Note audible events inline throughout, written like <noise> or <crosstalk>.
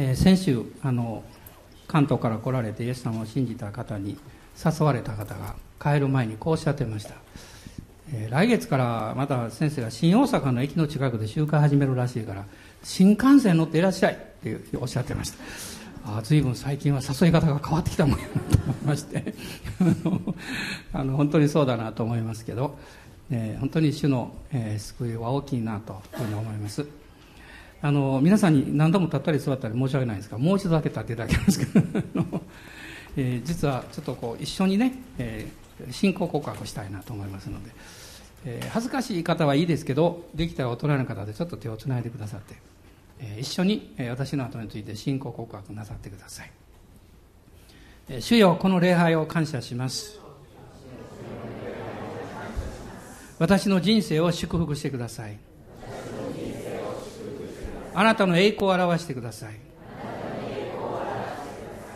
えー、先週あの関東から来られてイエス様を信じた方に誘われた方が帰る前にこうおっしゃってました、えー、来月からまた先生が新大阪の駅の近くで集会始めるらしいから新幹線乗っていらっしゃいっておっしゃってました。あ随分最近は誘い方が変わってきたもんやなと思いまして。<laughs> あの本当にそうだなと思いますけど、えー、本当に主の、えー、救いは大きいなというふうに思います。あの皆さんに何度も立ったり座ったり申し訳ないんですがもう一度だけ立っていただきますけど、<laughs> えー、実はちょっとこう一緒にね、えー、信仰告白したいなと思いますので、えー、恥ずかしい方はいいですけどできたら大人の方でちょっと手をつないでくださって、えー、一緒に、え、私の後について信仰告白なさってください、えー、主よこの礼拝を感謝します。私の人生を祝福してください。あなたの栄光を表してください。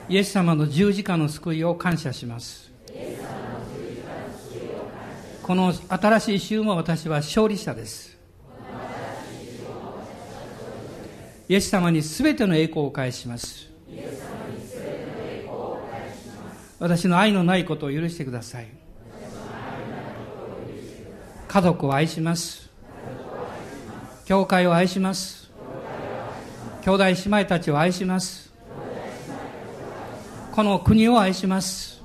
イエス様の十字架の救いを感謝します。この新しい週も私は勝利者です。イエス様に全ての栄光を返します。私の愛のないことを許してください。家族を愛します。教会を愛します。兄弟姉妹たちを愛します。この国を愛します。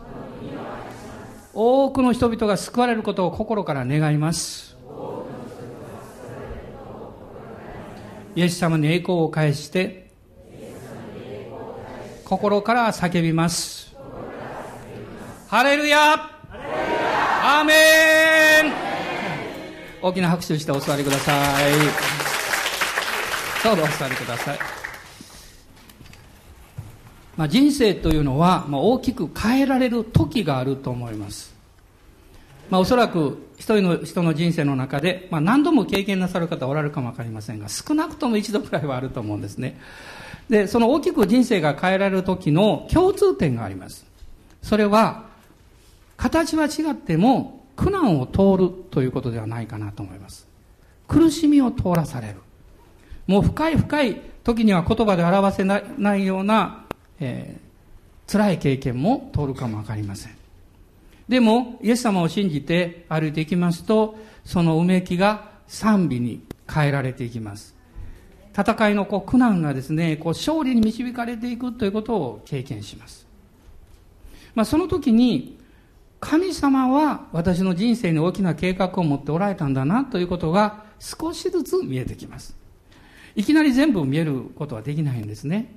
多くの人々が救われることを心から願います。イエス様に栄光を返して心から叫びます。ハレルヤ!アーメン!大きな拍手してお座りください。どうぞお座りください。まあ、人生というのは、まあ、大きく変えられる時があると思います。まあ、おそらく一人の人の人生の中で、まあ、何度も経験なさる方おられるかもわかりませんが、少なくとも一度くらいはあると思うんですね。で、その大きく人生が変えられる時の共通点があります。それは、形は違っても苦難を通るということではないかなと思います。苦しみを通らされる。もう深い深い時には言葉で表せないような、えー、辛い経験も通るかもわかりません。でも、イエス様を信じて歩いていきますと、そのうめきが賛美に変えられていきます。戦いのこう苦難がですね、こう勝利に導かれていくということを経験します。まあ、その時に、神様は私の人生に大きな計画を持っておられたんだなということが少しずつ見えてきます。いきなり全部見えることはできないんですね。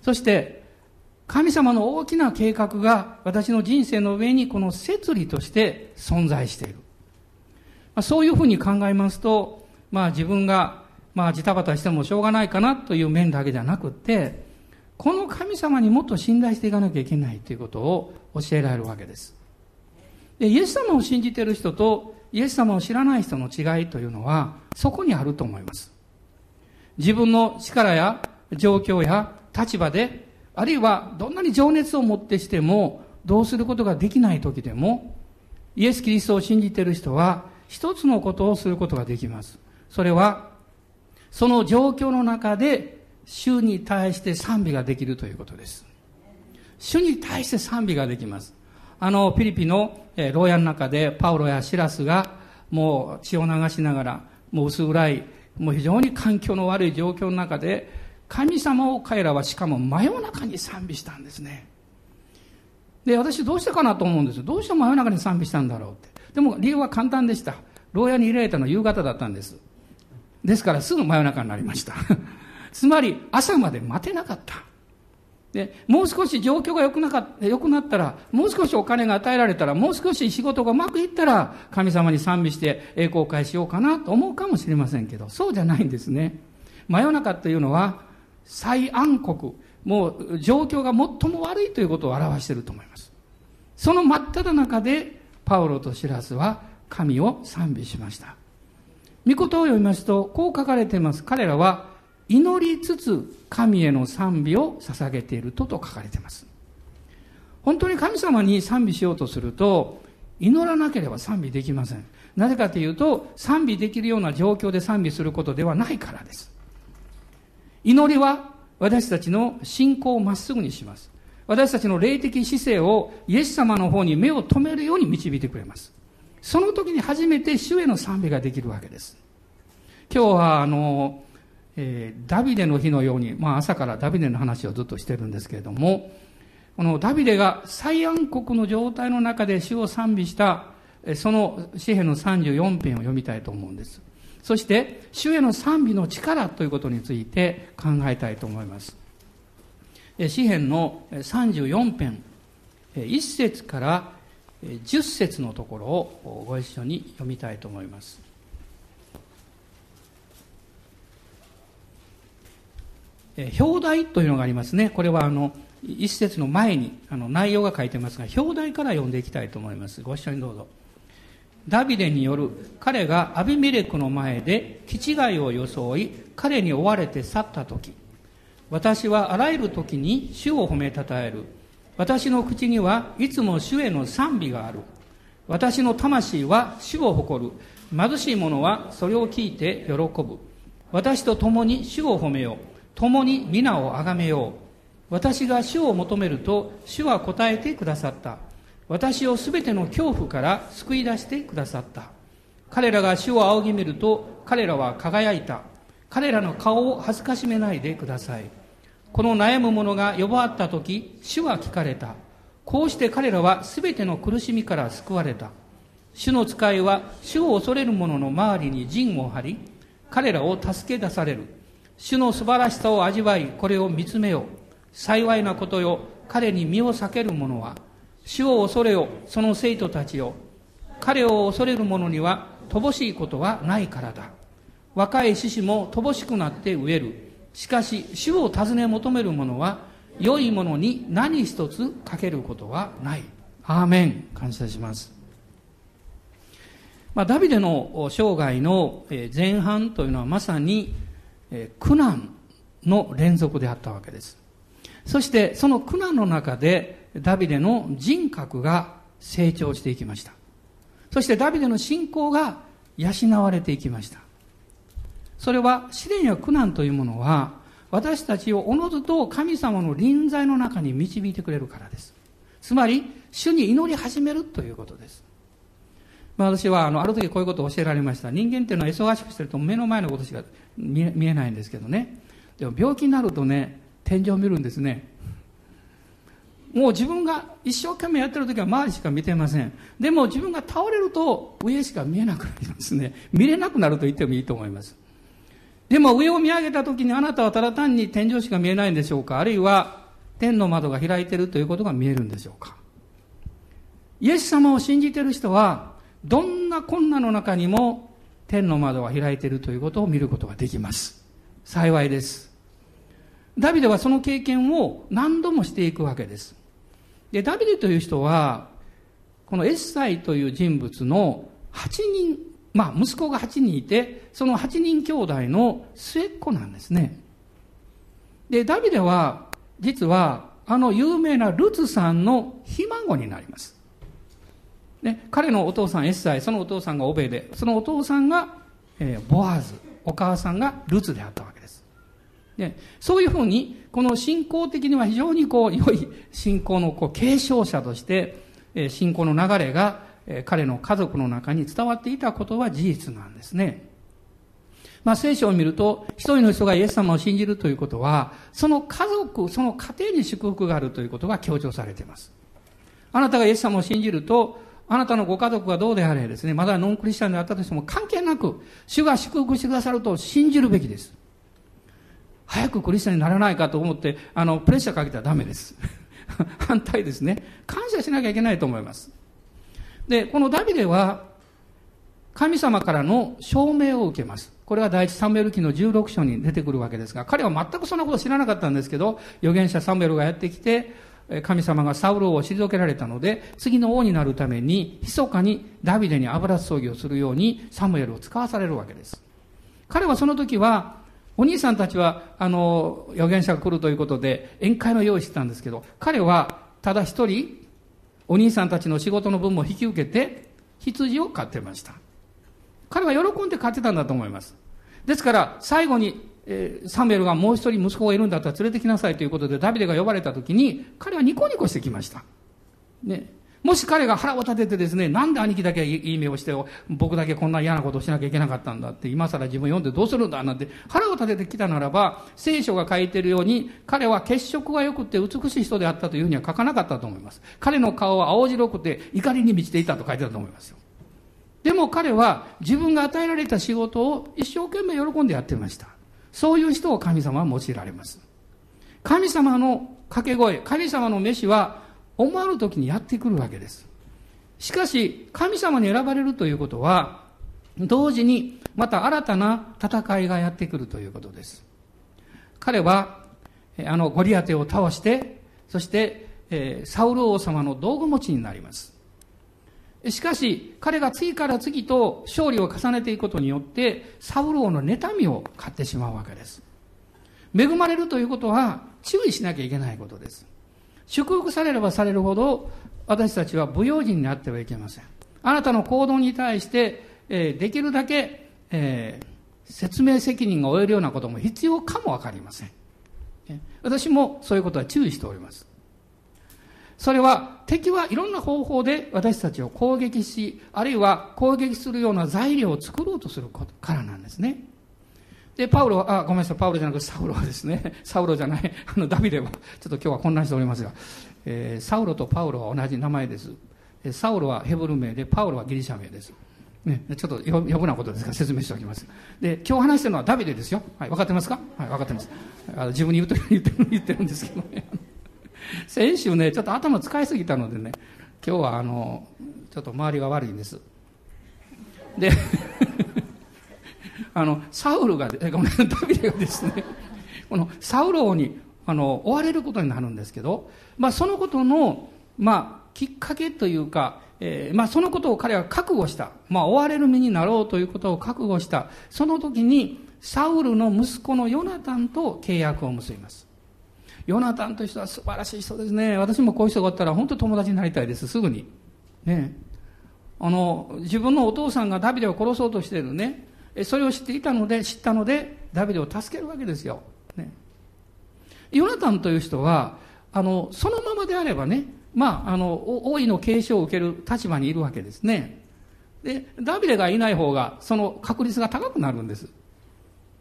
そして、神様の大きな計画が私の人生の上にこの摂理として存在している。まあ、そういうふうに考えますと、まあ自分が、まあジタバタしてもしょうがないかなという面だけじゃなくて、この神様にもっと信頼していかなきゃいけないということを教えられるわけです。で、イエス様を信じている人とイエス様を知らない人の違いというのは、そこにあると思います。自分の力や状況や立場で、あるいはどんなに情熱を持ってしても、どうすることができない時でも、イエス・キリストを信じている人は、一つのことをすることができます。それは、その状況の中で、主に対して賛美ができるということです。主に対して賛美ができます。あの、ピリピの、え牢屋の中で、パウロやシラスが、もう血を流しながら、もう薄暗いもう非常に環境の悪い状況の中で、神様を彼らはしかも真夜中に賛美したんですね。で、私どうしてかなと思うんですよどうして真夜中に賛美したんだろうって。でも理由は簡単でした。牢屋に入れられたのは夕方だったんです。ですからすぐ真夜中になりました。<laughs> つまり朝まで待てなかった。で、もう少し状況が良くなかった、良くなったら、もう少しお金が与えられたら、もう少し仕事がうまくいったら、神様に賛美して栄光を返しようかなと思うかもしれませんけど、そうじゃないんですね。真夜中というのは、最暗黒、もう状況が最も悪いということを表していると思います。その真っ只中で、パウロとシラスは神を賛美しました。御言を読みますと、こう書かれています。彼らは祈りつつ神への賛美を捧げているとと書かれています。本当に神様に賛美しようとすると、祈らなければ賛美できません。なぜかというと、賛美できるような状況で賛美することではないからです。祈りは私たちの信仰をまっすぐにします。私たちの霊的姿勢をイエス様の方に目を留めるように導いてくれます。その時に初めて主への賛美ができるわけです。今日はあの、えー、ダビデの日のように、まあ朝からダビデの話をずっとしてるんですけれども、このダビデが最暗黒の状態の中で主を賛美した、その詩篇の34編を読みたいと思うんです。そして、主への賛美の力ということについて考えたいと思います。詩篇の34編、1節から10節のところをご一緒に読みたいと思います。え表題というのがありますね。これはあの、一節の前にあの内容が書いてますが、表題から読んでいきたいと思います。ご一緒にどうぞ。ダビデによる彼がアビメレクの前で気違いを装い、彼に追われて去った時、私はあらゆる時に主を褒めたたえる。私の口にはいつも主への賛美がある。私の魂は主を誇る。貧しい者はそれを聞いて喜ぶ。私と共に主を褒めよう。共に皆をあがめよう。私が主を求めると主は答えてくださった。私をすべての恐怖から救い出してくださった。彼らが主を仰ぎ見ると彼らは輝いた。彼らの顔を恥ずかしめないでください。この悩む者が呼ばわった時主は聞かれた。こうして彼らはすべての苦しみから救われた。主の使いは主を恐れる者の周りに陣を張り彼らを助け出される。主の素晴らしさを味わいこれを見つめよ幸いなことよ彼に身を避ける者は主を恐れよその生徒たちよ。彼を恐れる者には乏しいことはないからだ。若い獅子も乏しくなって飢える。しかし主を尋ね求める者は良いものに何一つかけることはない。アーメン。感謝します。まあ、ダビデの生涯の前半というのはまさに苦難の連続であったわけですそしてその苦難の中でダビデの人格が成長していきました。そしてダビデの信仰が養われていきました。それは試練や苦難というものは私たちをおのずと神様の臨在の中に導いてくれるからです。つまり、主に祈り始めるということです。まあ、私はあのある時こういうことを教えられました。人間っていうのは忙しくしてると目の前のことしか見えないんですけどね。でも病気になるとね、天井を見るんですね。もう自分が一生懸命やってる時は周りしか見てません。でも自分が倒れると上しか見えなくなりますね。見れなくなると言ってもいいと思います。でも上を見上げた時にあなたはただ単に天井しか見えないんでしょうかあるいは天の窓が開いてるということが見えるんでしょうかイエス様を信じてる人はどんな困難の中にも天の窓が開いているということを見ることができます。幸いです。ダビデはその経験を何度もしていくわけです。で、ダビデという人は、このエッサイという人物の8人、まあ息子が8人いて、その8人兄弟の末っ子なんですね。で、ダビデは、実は、あの有名なルツさんのひ孫になります。ね、彼のお父さんエッサイ、そのお父さんがオベで、そのお父さんが、えー、ボアーズ、お母さんがルツであったわけです、そういうふうに、この信仰的には非常にこう、良い信仰のこう継承者として、え信仰の流れが、え彼の家族の中に伝わっていたことは事実なんですね。まあ、聖書を見ると、一人の人がイエス様を信じるということは、その家族、その家庭に祝福があるということが強調されています。あなたがイエス様を信じると、あなたのご家族がどうであれですね、まだノンクリスチャンであったとしても関係なく、主が祝福してくださると信じるべきです。早くクリスチャンにならないかと思って、あの、プレッシャーかけたらダメです。<laughs> 反対ですね。感謝しなきゃいけないと思います。で、このダビデは、神様からの証明を受けます。これが第一サムエル記の16章に出てくるわけですが、彼は全くそんなこと知らなかったんですけど、預言者サムエルがやってきて、神様がサウル王を退けられたので、次の王になるために、密かにダビデに油葬儀をするようにサムエルを使わされるわけです。彼はその時は、お兄さんたちは、あの、預言者が来るということで、宴会の用意してたんですけど、彼は、ただ一人、お兄さんたちの仕事の分も引き受けて、羊を飼ってました。彼は喜んで飼ってたんだと思います。ですから、最後に、えー、サムエルがもう一人息子がいるんだったら連れてきなさいということでダビデが呼ばれた時に、彼はニコニコしてきました。ね。もし彼が腹を立ててですね、なんで兄貴だけいい目をして、僕だけこんな嫌なことをしなきゃいけなかったんだって、今更自分読んでどうするんだなんて、腹を立ててきたならば、聖書が書いてるように、彼は血色が良くて美しい人であったというふうには書かなかったと思います。彼の顔は青白くて怒りに満ちていたと書いてたと思いますよ。でも彼は自分が与えられた仕事を一生懸命喜んでやってました。そういう人を神様は用いられます。神様の掛け声、神様の飯は思わぬ時にやってくるわけです。しかし、神様に選ばれるということは、同時にまた新たな戦いがやってくるということです。彼は、あの、ゴリアテを倒して、そして、えー、サウル王様の道具持ちになります。しかし、彼が次から次と勝利を重ねていくことによって、サウル王の妬みを買ってしまうわけです。恵まれるということは注意しなきゃいけないことです。祝福されればされるほど、私たちは不用心になってはいけません。あなたの行動に対して、えー、できるだけ、えー、説明責任が負えるようなことも必要かもわかりません。私もそういうことは注意しております。それは敵はいろんな方法で私たちを攻撃し、あるいは攻撃するような材料を作ろうとするからなんですね。で、パウロは、あ、ごめんなさい、パウロじゃなくてサウロはですね、<laughs> サウロじゃない、あの、ダビデは、ちょっと今日は混乱しておりますが、えー、サウロとパウロは同じ名前です。サウロはヘブル名で、パウロはギリシャ名です。ね、ちょっと余分なことですから説明しておきます。で、今日話してるのはダビデですよ。はい、分かってますか？はい、分かってます。あの自分に言うと言って言ってるんですけどね。<laughs> 先週ね、ちょっと頭使いすぎたのでね、今日はあの、ちょっと周りが悪いんです。で <laughs> あの、サウルが、えごめん、<laughs> ダビデがですね、このサウル王に、あの、追われることになるんですけど、まあ、そのことの、まあ、きっかけというか、えー、まあ、そのことを彼は覚悟した。まあ、追われる身になろうということを覚悟した。その時に、サウルの息子のヨナタンと契約を結びます。ヨナタンという人は素晴らしい人ですね。私もこういう人がおったら本当友達になりたいです、すぐに。ね。あの、自分のお父さんがダビデを殺そうとしているね。それを知っていたので、知ったので、ダビデを助けるわけですよ。ね。ヨナタンという人は、あの、そのままであればね、まあ、あの、王位の継承を受ける立場にいるわけですね。で、ダビデがいない方が、その確率が高くなるんです。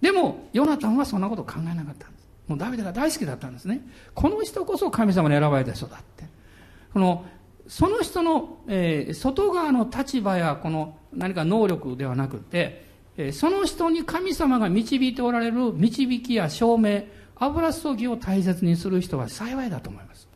でも、ヨナタンはそんなこと考えなかった。もうダビデが大好きだったんですね。この人こそ神様に選ばれた人だって。この、その人の、えー、外側の立場やこの何か能力ではなくてえ、その人に神様が導いておられる導きや証明、油注ぎを大切にする人は幸いだと思います。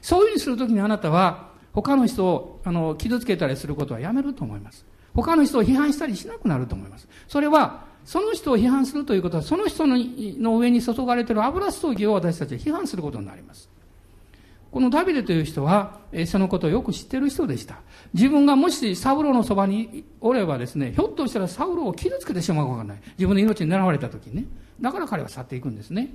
そういうふうにするときにあなたは、他の人をあの傷つけたりすることはやめると思います。他の人を批判したりしなくなると思います。それは、その人を批判するということは、その人の上に注がれている油注ぎを私たちは批判することになります。このダビデという人は、そのことをよく知っている人でした。自分がもしサウロのそばにおればですね、ひょっとしたらサウロを傷つけてしまうかもしれない。自分の命に狙われた時にね。だから彼は去っていくんですね。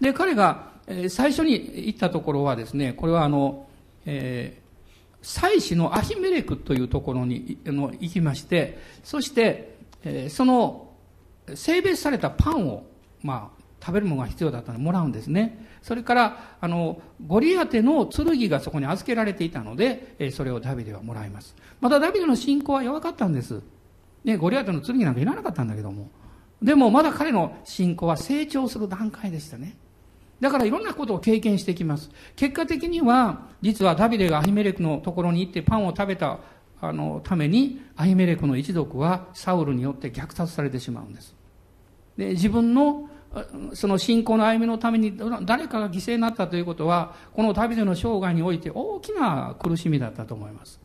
で、彼が、最初に行ったところはですね、これはあの、えー、祭司のアヒメレクというところに行きまして、そして、え、その、性別されたパンを、まあ、食べるものが必要だったのでもらうんですね。それから、あの、ゴリアテの剣がそこに預けられていたので、えそれをダビデはもらいます。またダビデの信仰は弱かったんです。ね、ゴリアテの剣なんかいらなかったんだけども。でもまだ彼の信仰は成長する段階でしたね。だからいろんなことを経験してきます。結果的には、実はダビデがアヒメレクのところに行ってパンを食べた、あの、ために、アヒメレクの一族はサウルによって虐殺されてしまうんです。で、自分のその信仰の歩みのために誰かが犠牲になったということは、この旅での生涯において大きな苦しみだったと思います。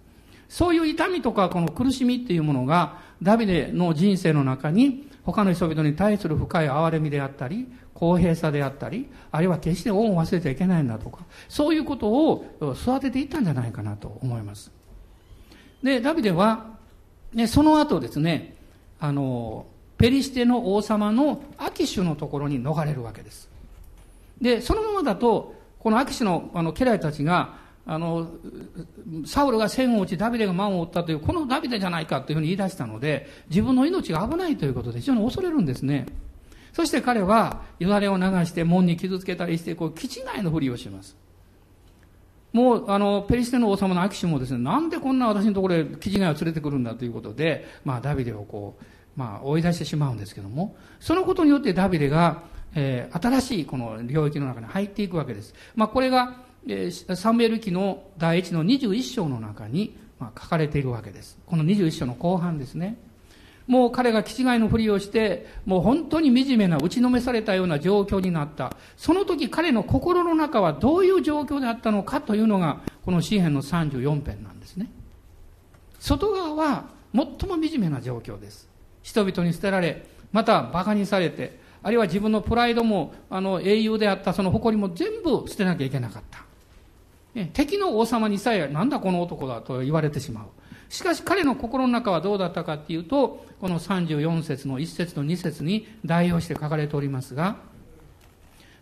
そういう痛みとかこの苦しみっていうものが、ダビデの人生の中に、他の人々に対する深い憐れみであったり、公平さであったり、あるいは決して恩を忘れちゃいけないんだとか、そういうことを育てていったんじゃないかなと思います。で、ダビデは、ね、その後ですね、あの、ペリシテの王様のアキシュのところに逃れるわけです。で、そのままだと、このアキシュのあの家来たちが、あの、サウルが千を打ち、ダビデが万を打ったという、このダビデじゃないかというふうに言い出したので、自分の命が危ないということで非常に恐れるんですね。そして彼はよだれを流して門に傷つけたりして、こう、基地内のふりをします。もう、あの、ペリシテの王様のアキシもですね、なんでこんな私のところへ基地外を連れてくるんだということで、まあ、ダビデをこう、まあ、追い出してしまうんですけども、そのことによってダビデが、えー、新しいこの領域の中に入っていくわけです。まあ、これが、えー、サムエル記の第一の21章の中に、まあ、書かれているわけです。この21章の後半ですね。もう彼が気違いのふりをして、もう本当に惨めな打ちのめされたような状況になった。その時彼の心の中はどういう状況であったのかというのが、この詩篇の34編なんですね。外側は最も惨めな状況です。人々に捨てられ、また馬鹿にされて、あるいは自分のプライドも、あの、英雄であったその誇りも全部捨てなきゃいけなかった。敵の王様にさえ、なんだこの男だと言われてしまう。しかし彼の心の中はどうだったかっていうと、この34節の1節と2節に代表して書かれておりますが、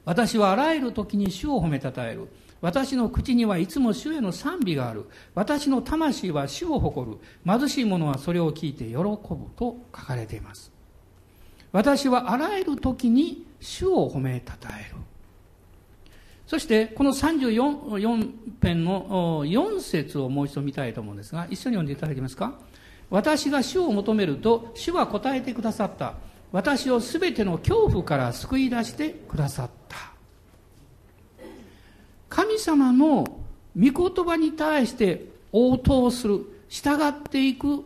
私はあらゆる時に主を褒めたたえる。私の口にはいつも主への賛美がある。私の魂は主を誇る。貧しい者はそれを聞いて喜ぶと書かれています。私はあらゆる時に主を褒めたたえる。そして、この34編の4節をもう一度見たいと思うんですが、一緒に読んでいただけますか？私が主を求めると、主は答えてくださった。私をすべての恐怖から救い出してくださった。神様の御言葉に対して応答する、従っていく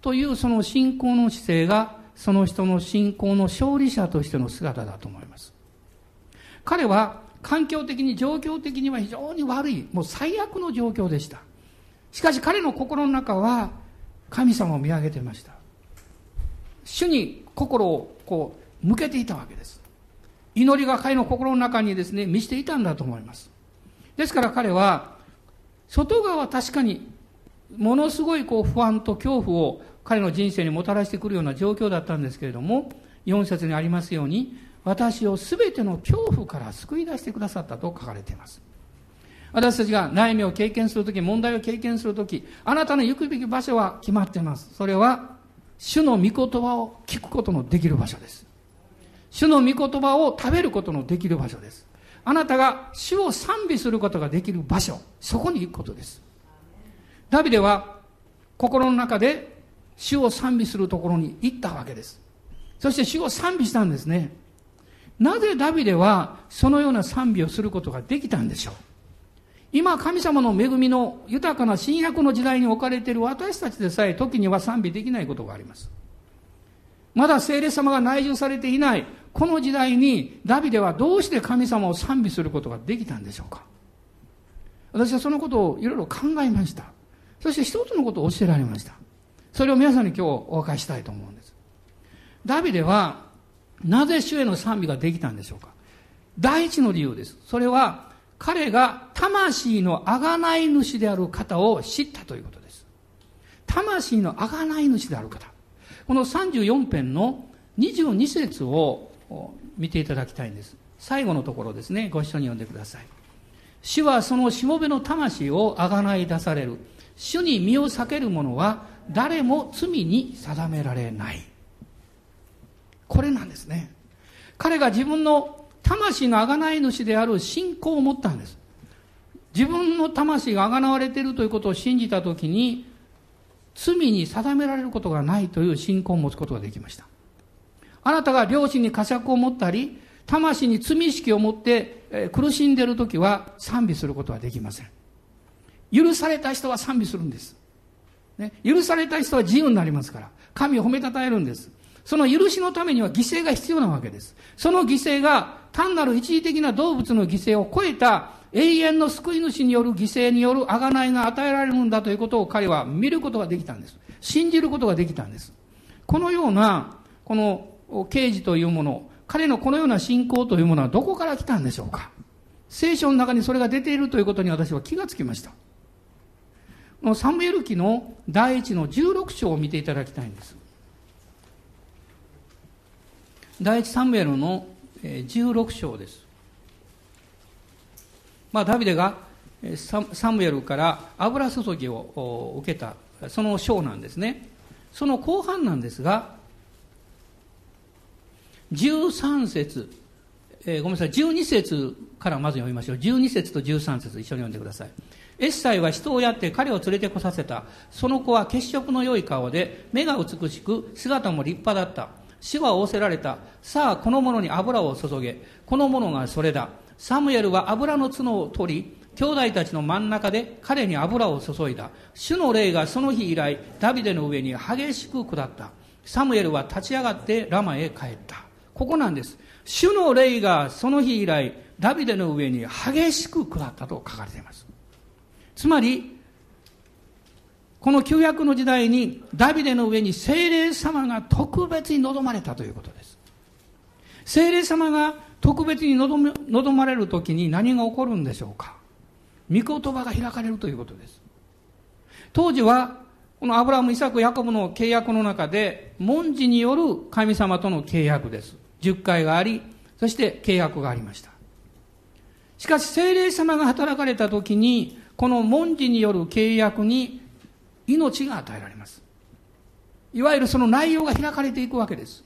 というその信仰の姿勢が、その人の信仰の勝利者としての姿だと思います。彼は環境的に状況的には非常に悪い、もう最悪の状況でした。しかし彼の心の中は神様を見上げてました。主に心をこう向けていたわけです。祈りが彼の心の中にですね、満ちていたんだと思います。ですから彼は、外側は確かに、ものすごいこう不安と恐怖を彼の人生にもたらしてくるような状況だったんですけれども、4節にありますように、私を全ての恐怖から救い出してくださったと書かれています。私たちが悩みを経験するとき、問題を経験するとき、あなたの行くべき場所は決まっています。それは、主の御言葉を聞くことのできる場所です。主の御言葉を食べることのできる場所です。あなたが主を賛美することができる場所、そこに行くことです。ダビデは心の中で主を賛美するところに行ったわけです。そして主を賛美したんですね。なぜダビデはそのような賛美をすることができたんでしょう？今神様の恵みの豊かな新約の時代に置かれている私たちでさえ時には賛美できないことがあります。まだ聖霊様が内住されていないこの時代にダビデはどうして神様を賛美することができたんでしょうか？私はそのことをいろいろ考えました。そして一つのことを教えられました。それを皆さんに今日お分かりしたいと思うんです。ダビデはなぜ主への賛美ができたんでしょうか？第一の理由です。それは彼が魂の贖い主である方を知ったということです。魂の贖い主である方。この34編の22節を見ていただきたいんです。最後のところですね。ご一緒に読んでください。主はそのしもべの魂をあがない出される。主に身を避ける者は誰も罪に定められない。これなんですね。彼が自分の魂のあがない主である信仰を持ったんです。自分の魂があがなわれているということを信じたときに、罪に定められることがないという信仰を持つことができました。あなたが良心に呵責を持ったり、魂に罪意識を持って苦しんでいるときは賛美することはできません。許された人は賛美するんです。ね、許された人は自由になりますから、神を褒めたたえるんです。その許しのためには犠牲が必要なわけです。その犠牲が単なる一時的な動物の犠牲を超えた永遠の救い主による犠牲による贖いが与えられるんだということを彼は見ることができたんです。信じることができたんです。このような、この刑事というもの、彼のこのような信仰というものはどこから来たんでしょうか聖書の中にそれが出ているということに私は気がつきました。サムエル記の第一の16章を見ていただきたいんです。第一サムエルの16章です。まあ、ダビデがサムエルから油注ぎを受けた、その章なんですね。その後半なんですが、13節、えー、ごめんなさい、12節からまず読みましょう。12節と13節一緒に読んでください。エッサイは人をやって彼を連れてこさせた。その子は血色の良い顔で、目が美しく、姿も立派だった。死は仰せられた。さあ、この者に油を注げ。この者がそれだ。サムエルは油の角を取り、兄弟たちの真ん中で彼に油を注いだ。主の霊がその日以来、ダビデの上に激しく下った。サムエルは立ち上がってラマへ帰った。ここなんです。主の霊がその日以来、ダビデの上に激しく下ったと書かれています。つまり、この旧約の時代にダビデの上に精霊様が特別に望まれたということです。精霊様が特別に望まれる時に何が起こるんでしょうか御言葉が開かれるということです。当時は、このアブラム、イサク、ヤコブの契約の中で、文字による神様との契約です。十回があり、そして契約がありました。しかし、精霊様が働かれた時に、この文字による契約に命が与えられます。いわゆるその内容が開かれていくわけです。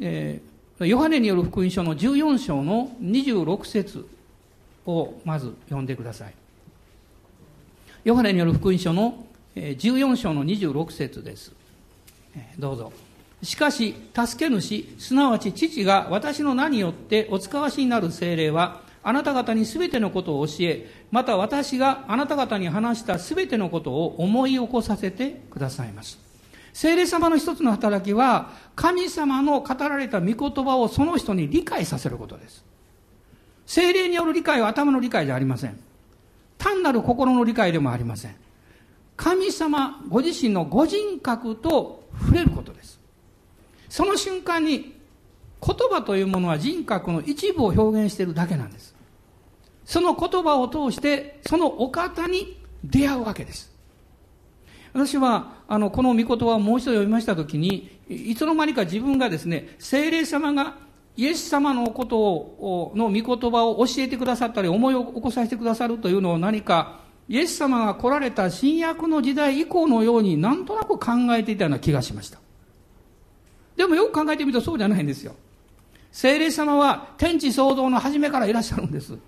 えー、ヨハネによる福音書の14章の26節をまず読んでください。ヨハネによる福音書の14章の26節です。どうぞ。しかし、助け主、すなわち父が私の名によってお使わしになる精霊は、あなた方にすべてのことを教え、また私があなた方に話したすべてのことを思い起こさせてくださいます。聖霊様の一つの働きは、神様の語られた御言葉をその人に理解させることです。精霊による理解は頭の理解じゃありません。単なる心の理解でもありません。神様ご自身のご人格と触れることです。その瞬間に言葉というものは人格の一部を表現しているだけなんです。その言葉を通してそのお方に出会うわけです。私は、あの、この御言葉をもう一度読みましたときに、いつの間にか自分がですね、精霊様がイエス様のことを、の御言葉を教えてくださったり、思いを起こさせてくださるというのを何か、イエス様が来られた新約の時代以降のようになんとなく考えていたような気がしました。でもよく考えてみるとそうじゃないんですよ。聖霊様は天地創造の初めからいらっしゃるんです。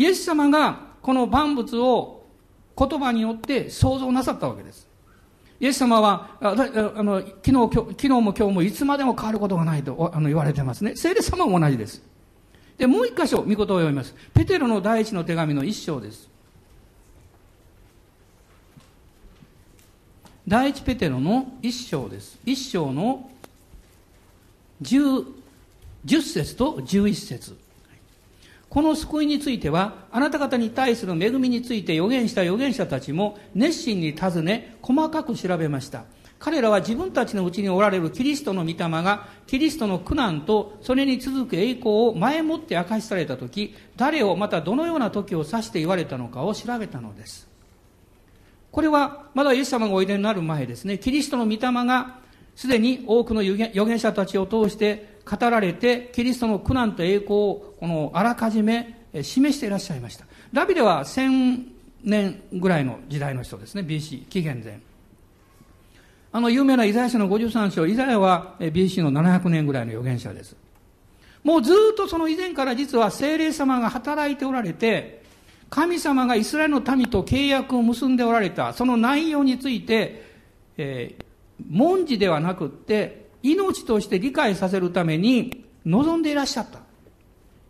イエス様がこの万物を言葉によって創造なさったわけです。イエス様は、あの昨日昨日も今日もいつまでも変わることがないと言われてますね。聖霊様も同じです。で、もう一箇所、御言を読みます。ペテロの第一の手紙の一章です。第一ペテロの一章です。一章の十、十節と十一節。この救いについては、あなた方に対する恵みについて予言した預言者たちも熱心に尋ね、細かく調べました。彼らは自分たちのうちにおられるキリストの御霊が、キリストの苦難とそれに続く栄光を前もって明かしされたとき、誰をまたどのような時を指して言われたのかを調べたのです。これは、まだイエス様がおいでになる前ですね、キリストの御霊が、すでに多くの預言者たちを通して語られて、キリストの苦難と栄光を、このあらかじめ示していらっしゃいました。ダビデは1000年ぐらいの時代の人ですね、BC、紀元前。あの有名なイザヤ書の53章、イザヤは BC の700年ぐらいの預言者です。もうずっとその以前から実は精霊様が働いておられて、神様がイスラエルの民と契約を結んでおられた、その内容について、えー、文字ではなくって、命として理解させるために望んでいらっしゃった。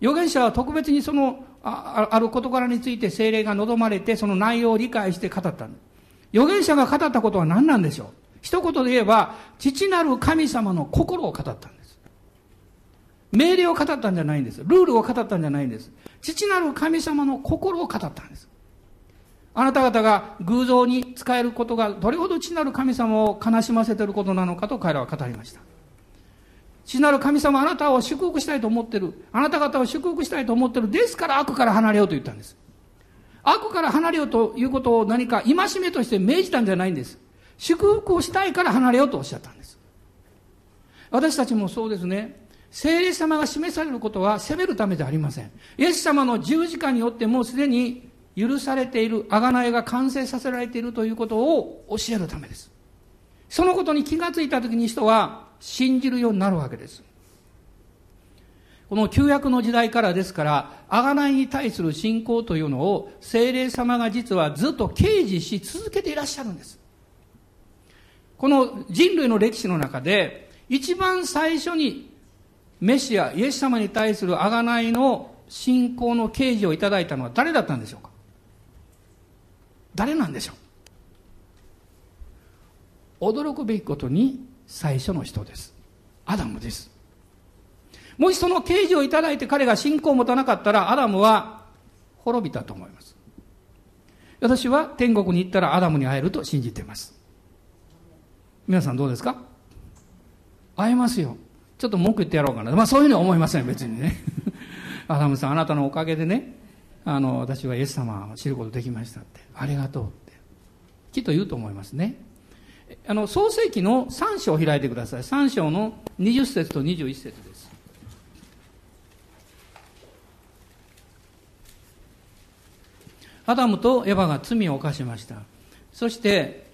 預言者は特別にそのあある事柄について精霊が望まれてその内容を理解して語った預言者が語ったことは何なんでしょう。一言で言えば父なる神様の心を語ったんです。命令を語ったんじゃないんです。ルールを語ったんじゃないんです。父なる神様の心を語ったんです。あなた方が偶像に使えることがどれほど父なる神様を悲しませていることなのかと彼らは語りました。父なる神様あなたを祝福したいと思ってる。あなた方を祝福したいと思ってる。ですから悪から離れようと言ったんです。悪から離れようということを何か戒めとして命じたんじゃないんです。祝福をしたいから離れようとおっしゃったんです。私たちもそうですね。聖霊様が示されることは責めるためではありません。イエス様の十字架によってもうすでに許されている、贖いが完成させられているということを教えるためです。そのことに気がついた時に人は信じるようになるわけです。この旧約の時代からですから、贖いに対する信仰というのを精霊様が実はずっと掲示し続けていらっしゃるんです。この人類の歴史の中で、一番最初にメシア、イエス様に対する贖いの信仰の啓示をいただいたのは誰だったんでしょうか？誰なんでしょう？驚くべきことに最初の人です。アダムです。もしその啓示をいただいて彼が信仰を持たなかったら、アダムは滅びたと思います。私は天国に行ったらアダムに会えると信じています。皆さんどうですか？会えますよ。ちょっと文句言ってやろうかな。まあそういうふうには思いません、別にね。<laughs> アダムさん、あなたのおかげでね、あの、私はイエス様を知ることできましたって。ありがとうって。きっと言うと思いますね。あの、創世記の3章を開いてください。3章の20節と21節です。アダムとエヴァが罪を犯しました。そして、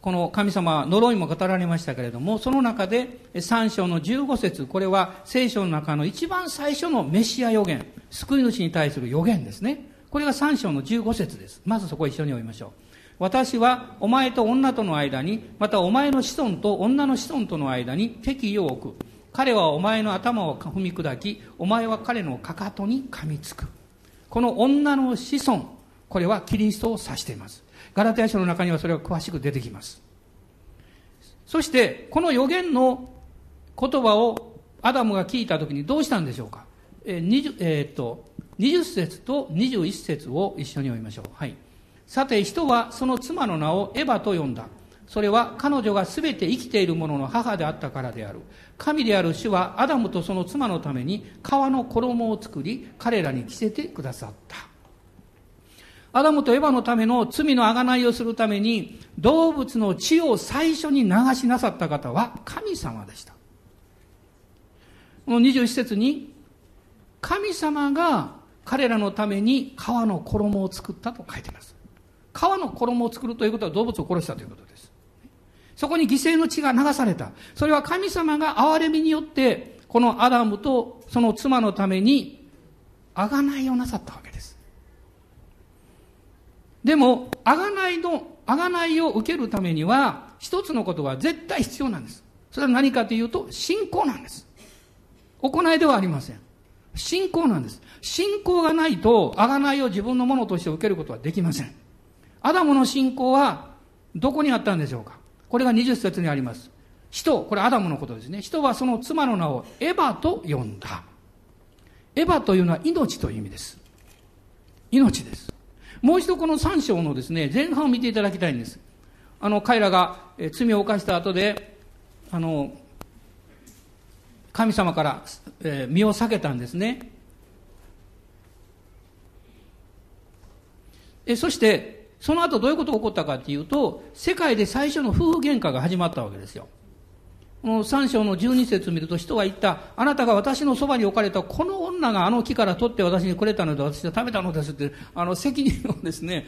この神様、呪いも語られましたけれども、その中で3章の15節これは聖書の中の一番最初のメシア予言、救い主に対する予言ですね。これが3章の15節です。まずそこ一緒に読みましょう。私はお前と女との間に、またお前の子孫と女の子孫との間に敵意を置く。彼はお前の頭を踏み砕き、お前は彼のかかとに噛みつく。この女の子孫、これはキリストを指しています。ガラテヤ書の中にはそれが詳しく出てきます。そして、この予言の言葉をアダムが聞いたときにどうしたんでしょうか。えー、20, えー、っと、20節と21節を一緒に読みましょう。はい。さて、人はその妻の名をエヴァと呼んだ。それは彼女が全て生きている者の母であったからである。神である主はアダムとその妻のために皮の衣を作り、彼らに着せてくださった。アダムとエヴァのための罪の贖いをするために動物の血を最初に流しなさった方は神様でした。この21節に神様が彼らのために皮の衣を作ったと書いています。皮の衣を作るということは動物を殺したということです。そこに犠牲の血が流された。それは神様が憐れみによってこのアダムとその妻のために贖いをなさったわけです。でも、あがないの、あがないを受けるためには、一つのことが絶対必要なんです。それは何かというと、信仰なんです。行いではありません。信仰なんです。信仰がないと、あがないを自分のものとして受けることはできません。アダムの信仰は、どこにあったんでしょうかこれが20節にあります。人、これアダムのことですね。人はその妻の名をエヴァと呼んだ。エヴァというのは命という意味です。命です。もう一度この3章のですね、前半を見ていただきたいんです。あの、彼らが罪を犯した後で、あの、神様から、え、身を避けたんですね。えそして、その後どういうことが起こったかっていうと、世界で最初の夫婦喧嘩が始まったわけですよ。この3章の12節を見ると人は言った、あなたが私のそばに置かれたこの女があの木から取って私にくれたので私は食べたのですって、あの責任をですね、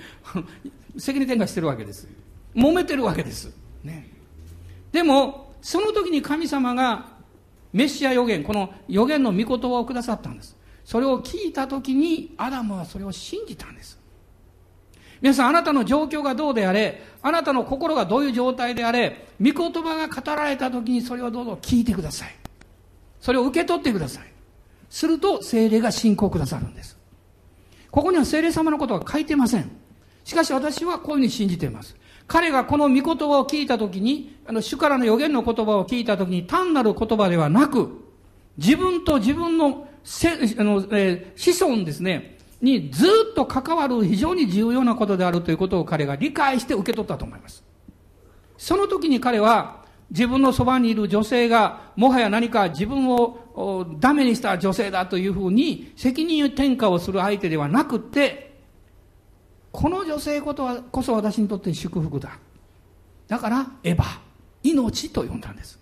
責任転嫁してるわけです。揉めてるわけです。ね。でも、その時に神様がメシア予言、この予言の御言葉をくださったんです。それを聞いた時にアダムはそれを信じたんです。皆さん、あなたの状況がどうであれ、あなたの心がどういう状態であれ、御言葉が語られた時にそれをどうぞ聞いてください。それを受け取ってください。すると、精霊が信仰くださるんです。ここには精霊様のことは書いてません。しかし私はこういうふうに信じています。彼がこの御言葉を聞いたときに、あの、主からの予言の言葉を聞いたときに、単なる言葉ではなく、自分と自分のせあの、えー、子孫ですね、にずっと関わる非常に重要なことであるということを彼が理解して受け取ったと思います。その時に彼は自分のそばにいる女性がもはや何か自分をダメにした女性だというふうに責任転嫁をする相手ではなくて、この女性ことはこそ私にとって祝福だ。だから、エヴァ、命と呼んだんです。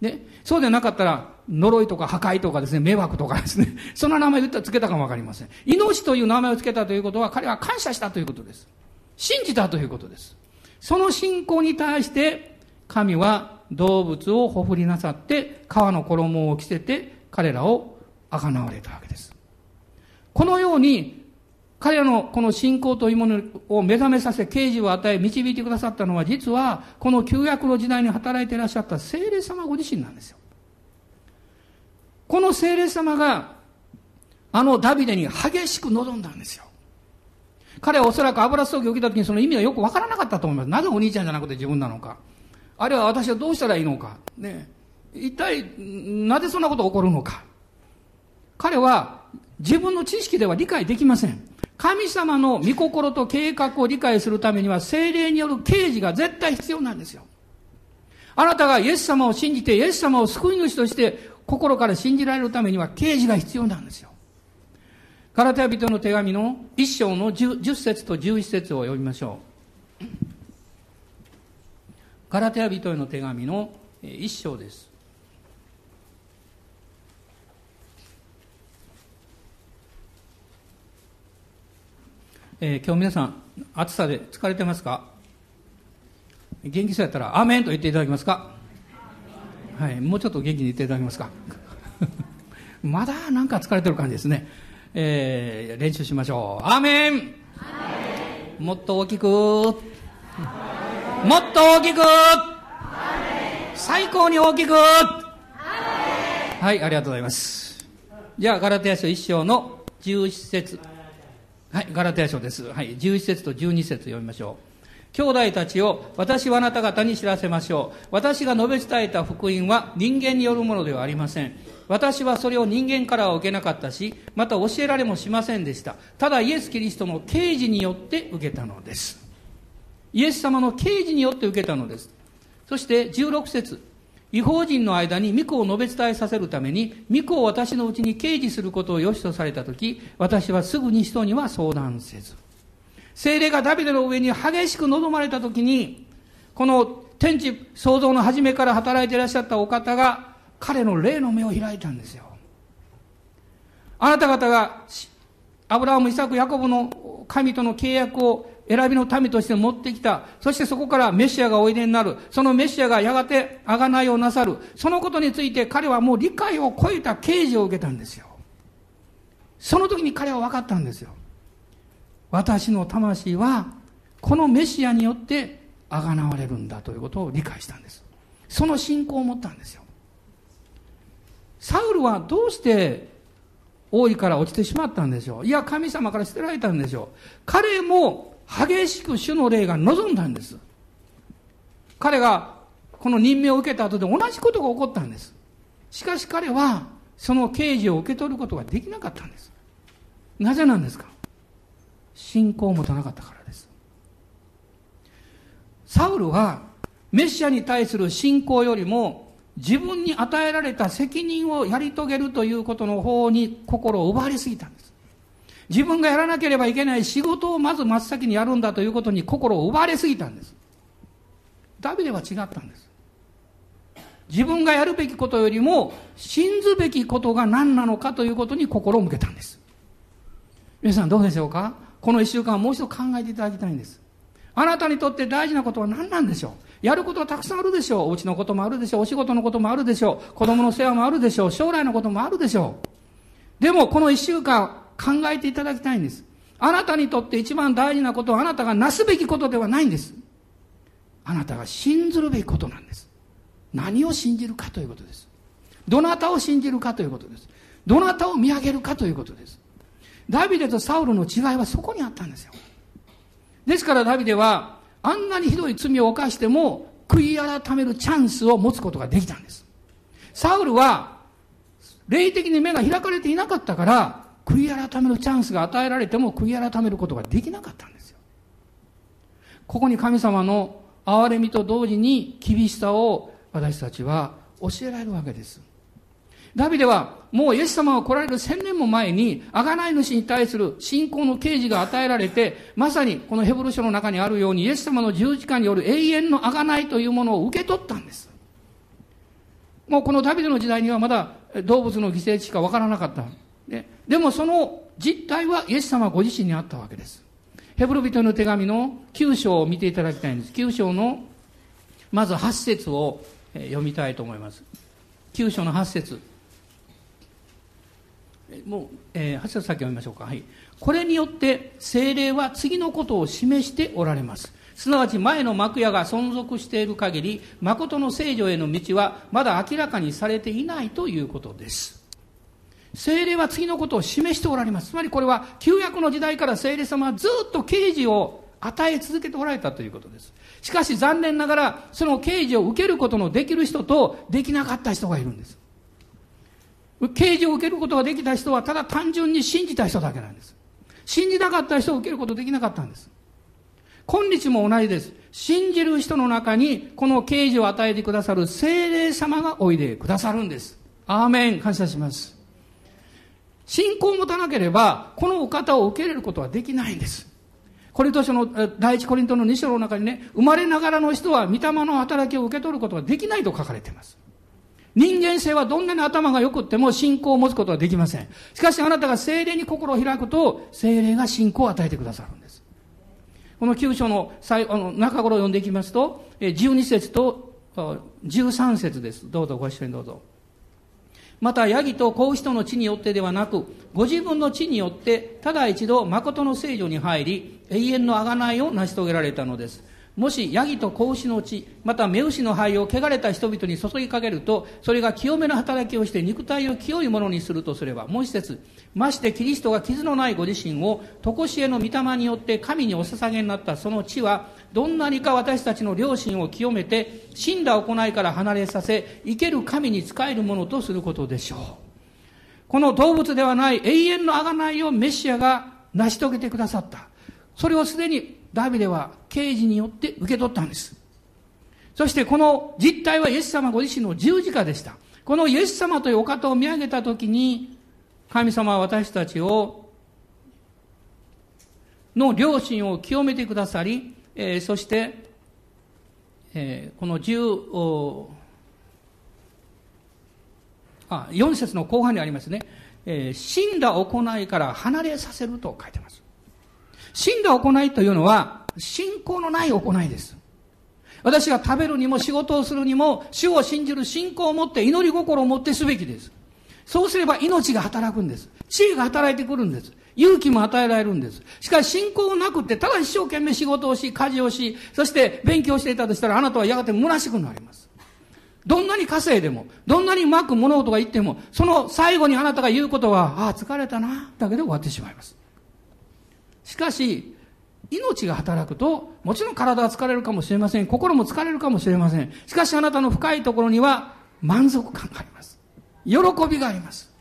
ね、そうでなかったら、呪いとか破壊とかですね、迷惑とかですね、<laughs> その名前をつけたかもわかりません。命という名前をつけたということは、彼は感謝したということです。信じたということです。その信仰に対して、神は動物をほふりなさって皮の衣を着せて彼らを贖われたわけです。このように彼らのこの信仰というものを目覚めさせ、啓示を与え、導いてくださったのは、実は、この旧約の時代に働いていらっしゃった聖霊様ご自身なんですよ。この聖霊様が、あのダビデに激しく望んだんですよ。彼はおそらく油葬儀を受けた時にその意味がよくわからなかったと思います。なぜお兄ちゃんじゃなくて自分なのか。あるいは私はどうしたらいいのか。ね。一体、なぜそんなこと起こるのか。彼は自分の知識では理解できません。神様の御心と計画を理解するためには精霊による啓示が絶対必要なんですよ。あなたがイエス様を信じてイエス様を救い主として心から信じられるためには啓示が必要なんですよ。ガラテ人の手紙の一章の 10, 10節と11節を読みましょう。<clears throat> ガラテ人への手紙の一章です。えー、今日皆さん、暑さで疲れてますか？元気そうやったら、アーメンと言っていただけますか？はい、もうちょっと元気に言っていただけますか？<laughs> まだなんか疲れてる感じですね。えー、練習しましょう。アーメンもっと大きくもっと大きく最高に大きくはい、ありがとうございます。じゃあ、ガラテヤ書一章の11節はい、ガラテヤ書です。はい、11節と12節読みましょう。兄弟たちを私はあなた方に知らせましょう。私が述べ伝えた福音は人間によるものではありません。私はそれを人間からは受けなかったし、また教えられもしませんでした。ただイエス・キリストの啓示によって受けたのです。イエス様の啓示によって受けたのです。そして16節違法人の間に御子を述べ伝えさせるために、御子を私のうちに掲示することを良しとされたとき、私はすぐに人には相談せず。精霊がダビデの上に激しく望まれたときに、この天地創造の初めから働いていらっしゃったお方が、彼の霊の目を開いたんですよ。あなた方が、アブラハム、イサク、ヤコブの神との契約を選びの民として持ってきた。そしてそこからメシアがおいでになる。そのメシアがやがて贖いをなさる。そのことについて彼はもう理解を超えた啓示を受けたんですよ。その時に彼は分かったんですよ。私の魂はこのメシアによって贖われるんだということを理解したんです。その信仰を持ったんですよ。サウルはどうして王位から落ちてしまったんでしょういや、神様から捨てられたんでしょう。彼も激しく主の霊が望んだんです。彼がこの任命を受けた後で同じことが起こったんです。しかし彼はその刑示を受け取ることができなかったんです。なぜなんですか？信仰を持たなかったからです。サウルはメシアに対する信仰よりも自分に与えられた責任をやり遂げるということの方に心を奪われすぎたんです。自分がやらなければいけない仕事をまず真っ先にやるんだということに心を奪われすぎたんです。ダビデは違ったんです。自分がやるべきことよりも信ずべきことが何なのかということに心を向けたんです。皆さんどうでしょうか？この一週間もう一度考えていただきたいんです。あなたにとって大事なことは何なんでしょう？やることはたくさんあるでしょう。お家のこともあるでしょう。お仕事のこともあるでしょう。子供の世話もあるでしょう。将来のこともあるでしょう。でもこの一週間考えていただきたいんです。あなたにとって一番大事なことはあなたがなすべきことではないんです。あなたが信ずるべきことなんです。何を信じるかということです。どなたを信じるかということです。どなたを見上げるかということです。ダビデとサウルの違いはそこにあったんですよ。ですからダビデは、あんなにひどい罪を犯しても、悔い改めるチャンスを持つことができたんです。サウルは、霊的に目が開かれていなかったから、悔い改めるチャンスが与えられても悔い改めることができなかったんですよ。ここに神様の憐れみと同時に厳しさを私たちは教えられるわけです。ダビデはもうイエス様が来られる千年も前に、贖い主に対する信仰の啓示が与えられて、まさにこのヘブル書の中にあるように、イエス様の十字架による永遠の贖いというものを受け取ったんです。もうこのダビデの時代にはまだ動物の犠牲しかわからなかった。ででもその実態はイエス様ご自身にあったわけです。ヘブル人の手紙の9章を見ていただきたいんです。9章のまず8節を、読みたいと思います。9章の8節もう、えー、8節先読みましょうか。はい。これによって精霊は次のことを示しておられます。すなわち前の幕屋が存続している限り、誠の聖女への道はまだ明らかにされていないということです。精霊は次のことを示しておられます。つまりこれは旧約の時代から精霊様はずっと啓示を与え続けておられたということです。しかし残念ながら、その啓示を受けることのできる人とできなかった人がいるんです。啓示を受けることができた人はただ単純に信じた人だけなんです。信じなかった人を受けることできなかったんです。今日も同じです。信じる人の中にこの啓示を与えてくださる精霊様がおいでくださるんです。アーメン。感謝します。信仰を持たなければ、このお方を受け入れることはできないんです。コリント書の、第一コリントの2章の中にね、生まれながらの人は御霊の働きを受け取ることができないと書かれています。人間性はどんなに頭が良くっても信仰を持つことはできません。しかしあなたが精霊に心を開くと、精霊が信仰を与えてくださるんです。この9章の最あの中頃を読んでいきますと、12節と13節です。どうぞご一緒にどうぞ。また、ヤギと子牛との地によってではなく、ご自分の地によって、ただ一度、誠の聖女に入り、永遠の贖いを成し遂げられたのです。もし、ヤギと子牛の血、また目牛の灰を汚れた人々に注ぎかけると、それが清めの働きをして肉体を清いものにするとすれば、もう一節、ましてキリストが傷のないご自身を、常しえの御霊によって神にお捧げになったその地は、どんなにか私たちの良心を清めて、死んだ行いから離れさせ、生ける神に仕えるものとすることでしょう。この動物ではない永遠の贖いをメシアが成し遂げてくださった。それをすでにダビデは刑事によって受け取ったんです。そしてこの実態はイエス様ご自身の十字架でした。このイエス様というお方を見上げたときに、神様は私たちを、の良心を清めてくださり、えー、そして、えー、この十、あ、4節の後半にありますね。えー、死んだ行いから離れさせると書いてます。死んだ行いというのは、信仰のない行いです。私が食べるにも仕事をするにも、主を信じる信仰を持って祈り心を持ってすべきです。そうすれば命が働くんです。知恵が働いてくるんです。勇気も与えられるんです。しかし信仰なくて、ただ一生懸命仕事をし、家事をし、そして勉強していたとしたら、あなたはやがて虚しくなります。どんなに稼いでも、どんなにうまく物事が言っても、その最後にあなたが言うことは、ああ、疲れたな、だけで終わってしまいます。しかし、命が働くと、もちろん体は疲れるかもしれません。心も疲れるかもしれません。しかしあなたの深いところには満足感があります。喜びがあります。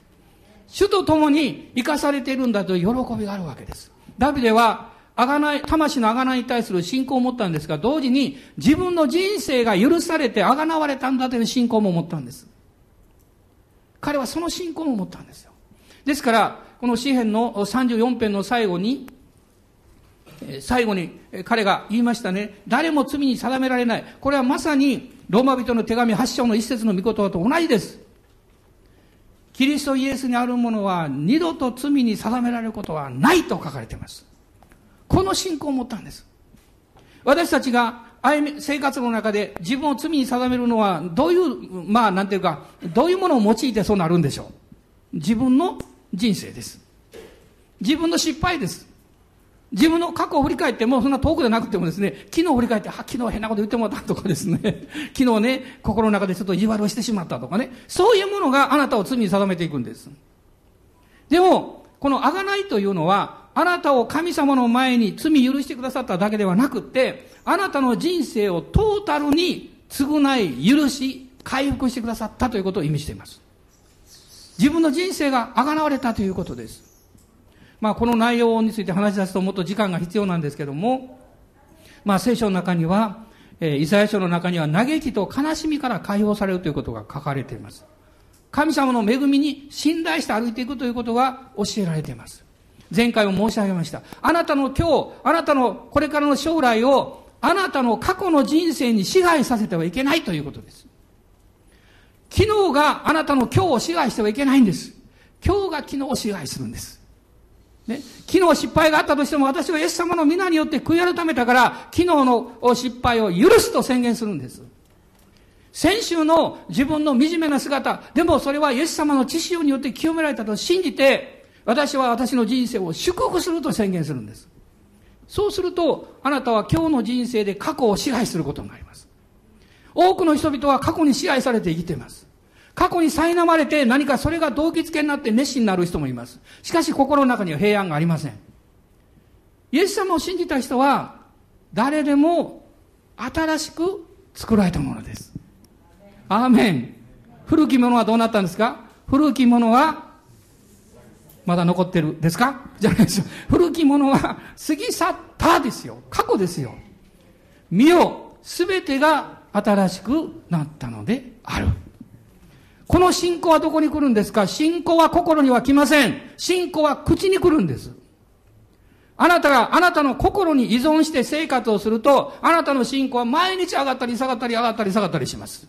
主と共に生かされているんだという喜びがあるわけです。ダビデは、あがない、魂のあがないに対する信仰を持ったんですが、同時に自分の人生が許されてあがなわれたんだという信仰も持ったんです。彼はその信仰も持ったんですよ。ですから、この詩篇の34編の最後に、最後に彼が言いましたね。誰も罪に定められない。これはまさにローマ人の手紙8章の一節の御言葉と同じです。キリストイエスにあるものは二度と罪に定められることはないと書かれています。この信仰を持ったんです。私たちが生活の中で自分を罪に定めるのはどういう、まあなんていうか、どういうものを用いてそうなるんでしょう。自分の人生です。自分の失敗です。自分の過去を振り返っても、そんな遠くでなくてもですね、昨日振り返って、あ、昨日変なこと言ってもらったとかですね、<laughs> 昨日ね、心の中でちょっと意地悪をしてしまったとかね、そういうものがあなたを罪に定めていくんです。でも、この贖いというのは、あなたを神様の前に罪許してくださっただけではなくて、あなたの人生をトータルに償い、許し、回復してくださったということを意味しています。自分の人生が贖われたということです。まあ、この内容について話し出すともっと時間が必要なんですけども、まあ、聖書の中には、えー、イザヤ書の中には嘆きと悲しみから解放されるということが書かれています。神様の恵みに信頼して歩いていくということが教えられています。前回も申し上げました。あなたの今日、あなたのこれからの将来を、あなたの過去の人生に支配させてはいけないということです。昨日があなたの今日を支配してはいけないんです。今日が昨日を支配するんです。ね、昨日失敗があったとしても私はイエス様の皆によって悔い改めたから、昨日の失敗を許すと宣言するんです。先週の自分の惨めな姿、でもそれはイエス様の知識によって清められたと信じて、私は私の人生を祝福すると宣言するんです。そうすると、あなたは今日の人生で過去を支配することになります。多くの人々は過去に支配されて生きています。過去に苛まれて何かそれが動機付けになって熱心になる人もいます。しかし心の中には平安がありません。イエス様を信じた人は、誰でも新しく作られたものです。アーメン。古きものはどうなったんですか？古きものはまだ残ってるですか？じゃないですよ。古きものは過ぎ去ったですよ。過去ですよ。見よ、すべてが新しくなったのである。この信仰はどこに来るんですか？信仰は心には来ません。信仰は口に来るんです。あなたがあなたの心に依存して生活をすると、あなたの信仰は毎日上がったり下がったり上がったり下がったりします。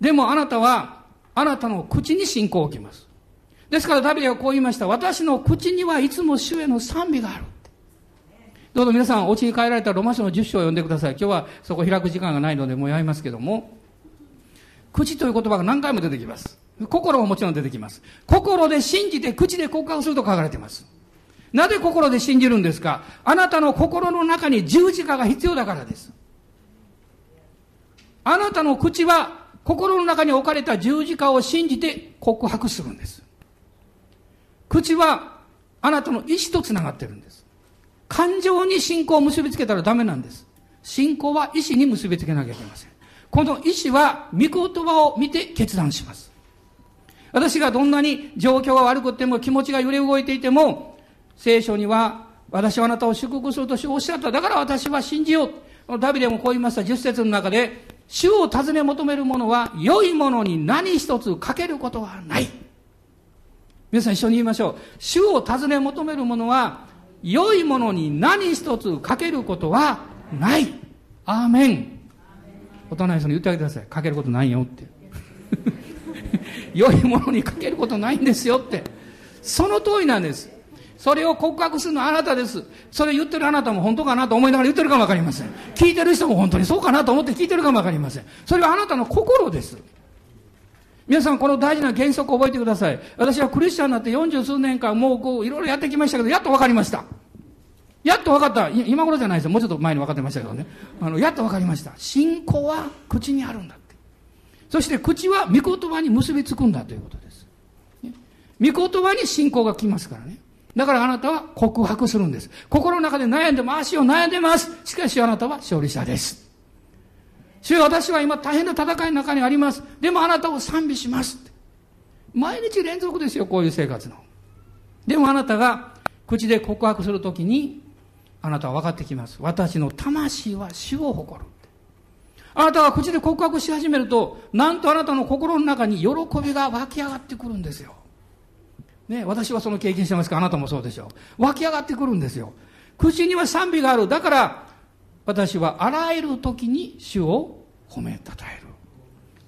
でもあなたは、あなたの口に信仰を置きます。ですからダビデはこう言いました。私の口にはいつも主への賛美がある。どうぞ皆さん、お家に帰られたらロマ書の10章を読んでください。今日はそこ開く時間がないのでもうやりますけども、口という言葉が何回も出てきます。心ももちろん出てきます。心で信じて口で告白すると書かれています。なぜ心で信じるんですか？あなたの心の中に十字架が必要だからです。あなたの口は心の中に置かれた十字架を信じて告白するんです。口はあなたの意志と繋がってるんです。感情に信仰を結びつけたらダメなんです。信仰は意志に結びつけなきゃいけません。この意志は御言葉を見て決断します。私がどんなに状況が悪くても気持ちが揺れ動いていても、聖書には私はあなたを祝福するとおっしゃった。だから私は信じよう。ダビデもこう言いました。10節の中で、主を尋ね求める者は良いものに何一つかけることはない。皆さん一緒に言いましょう。主を尋ね求める者は良いものに何一つかけることはない。アーメン。お隣さんに言ってあげてください。かけることないよって。<laughs> 良いものにかけることないんですよって。その通りなんです。それを告白するのはあなたです。それ言ってるあなたも本当かなと思いながら言ってるかもわかりません。聞いてる人も本当にそうかなと思って聞いてるかもわかりません。それはあなたの心です。皆さんこの大事な原則を覚えてください。私はクリスチャンになって40数年間もうこういろいろやってきましたけど、やっとわかりました。やっと分かった。今頃じゃないですよ。もうちょっと前に分かってましたけどね。あの、やっと分かりました。信仰は口にあるんだって。そして口は御言葉に結びつくんだということです。御言葉に信仰が来ますからね。だからあなたは告白するんです。心の中で悩んでも足を悩んでます。しかしあなたは勝利者です。主よ私は今大変な戦いの中にあります。でもあなたを賛美します。毎日連続ですよ、こういう生活の。でもあなたが口で告白するときに、あなたは分かってきます。私の魂は主を誇る。あなたが口で告白し始めると、なんとあなたの心の中に喜びが湧き上がってくるんですよ。ね、私はその経験してますか？らあなたもそうでしょう。湧き上がってくるんですよ。口には賛美がある。だから、私はあらゆる時に主を褒めたたえる。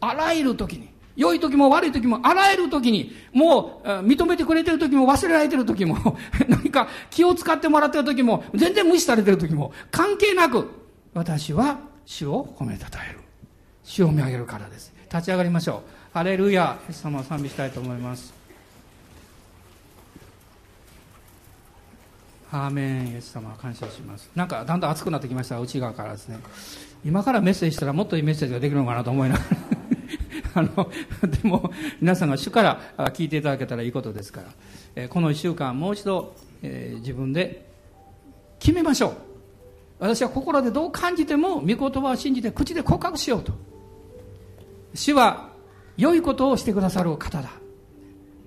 あらゆる時に。良い時も悪い時も、あらゆる時に、もう、認めてくれてる時も、忘れられてる時も、<laughs> 何か気を使ってもらってる時も、全然無視されてる時も、関係なく、私は主を褒めたたえる。主を見上げるからです。立ち上がりましょう。ハレルヤ、イエス様を賛美したいと思います。アーメンイエス様感謝しますなんかだんだん熱くなってきました内側からですね今からメッセージしたらもっといいメッセージができるのかなと思いながら <laughs> <laughs> あのでも皆さんが主から聞いていただけたらいいことですから、えこの1週間もう一度、え、自分で決めましょう。私は心でどう感じても御言葉を信じて口で告白しようと。主は良いことをしてくださる方だ。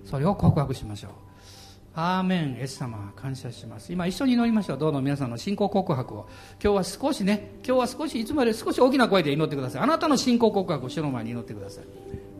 それを告白しましょう。アーメン、イエス様、感謝します。今一緒に祈りましょう。どうぞ皆さんの信仰告白を。今日は少しね、今日は少し、いつまで少し大きな声で祈ってください。あなたの信仰告白を主の前に祈ってください。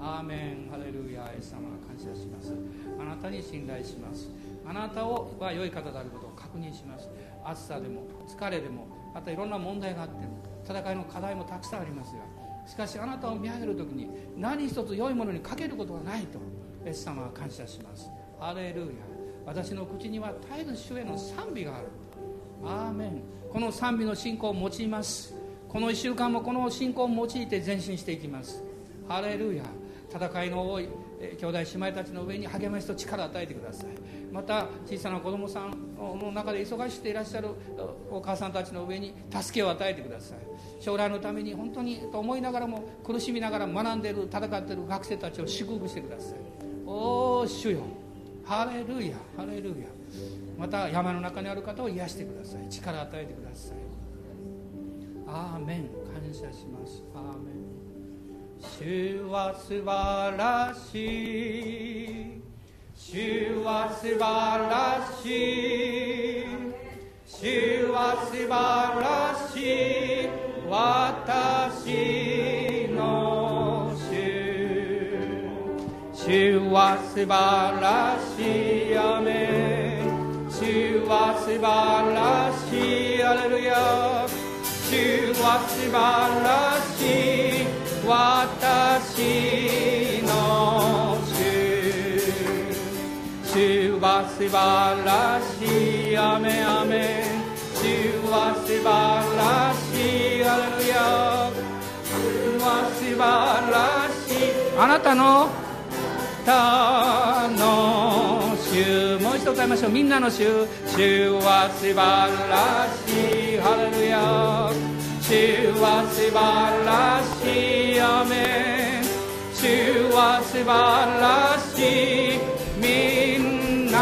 アーメン、ハレルヤ、イエス様、感謝します。あなたに信頼します。あなたをは良い方であることを確認します。暑さでも、疲れでも、またいろんな問題があっても、戦いの課題もたくさんありますが、しかしあなたを見上げるときに何一つ良いものにかけることがないと、イエス様は感謝します。ハレルヤ。私の口には絶えず主への賛美がある。アーメン。この賛美の信仰を用います。この1週間もこの信仰を用いて前進していきます。ハレルヤ。戦いの多い兄弟姉妹たちの上に励ましと力を与えてください。また小さな子供さんの中で忙しくていらっしゃるお母さんたちの上に助けを与えてください。将来のために本当にと思いながらも苦しみながら学んでいる戦っている学生たちを祝福してください。おお主よ。ハレルヤハレルヤ。また山の中にある方を癒してください。力を与えてください。アーメン。感謝します。アーメン。主は素晴らしい。主は素晴らしい。主は素晴らしい。私主は素晴らしいアメ主は素晴らしいアレルヤ主は素晴らしい私の主。主は素晴らしい雨雨。主は素晴らしいアレルヤ主は素晴らしいあなたのたの主もう一度歌いましょう。みんなの主主は素晴らしい。ハレルヤ。主は素晴らしい。雨。主は素晴らしい。みんな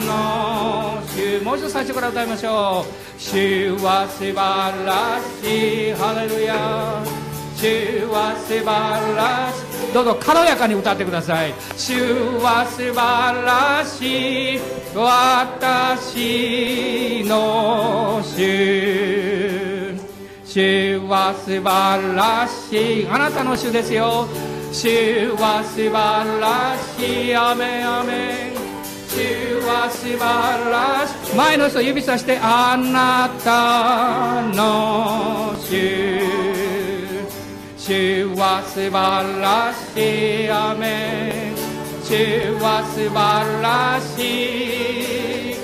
の主もう一度最初から歌いましょう。主は素晴らしい。ハレルヤ。主は素晴らしい。どうぞ軽やかに歌ってください。主は素晴らしい私の主。主は素晴らしいあなたの主ですよ。主は素晴らしい。アメアメ主は素晴らしい。前の人指さしてあなたの主。主は素晴らしい。アメ主は素晴らしい。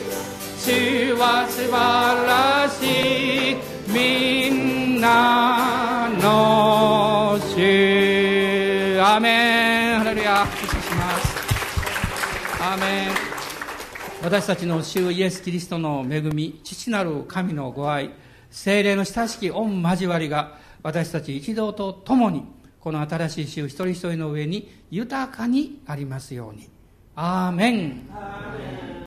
主は素晴らしい。みんなの主。アメン。ハレルヤ。感謝します。アメン。私たちの主イエス・キリストの恵み父なる神のご愛精霊の親しき御交わりが私たち一同と共にこの新しい週一人一人の上に豊かにありますように。アーメン。アーメン